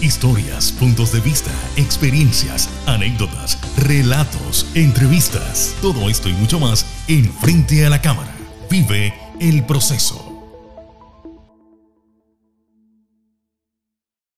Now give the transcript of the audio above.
Historias, puntos de vista, experiencias, anécdotas, relatos, entrevistas. Todo esto y mucho más en Frente a la Cámara. Vive el proceso.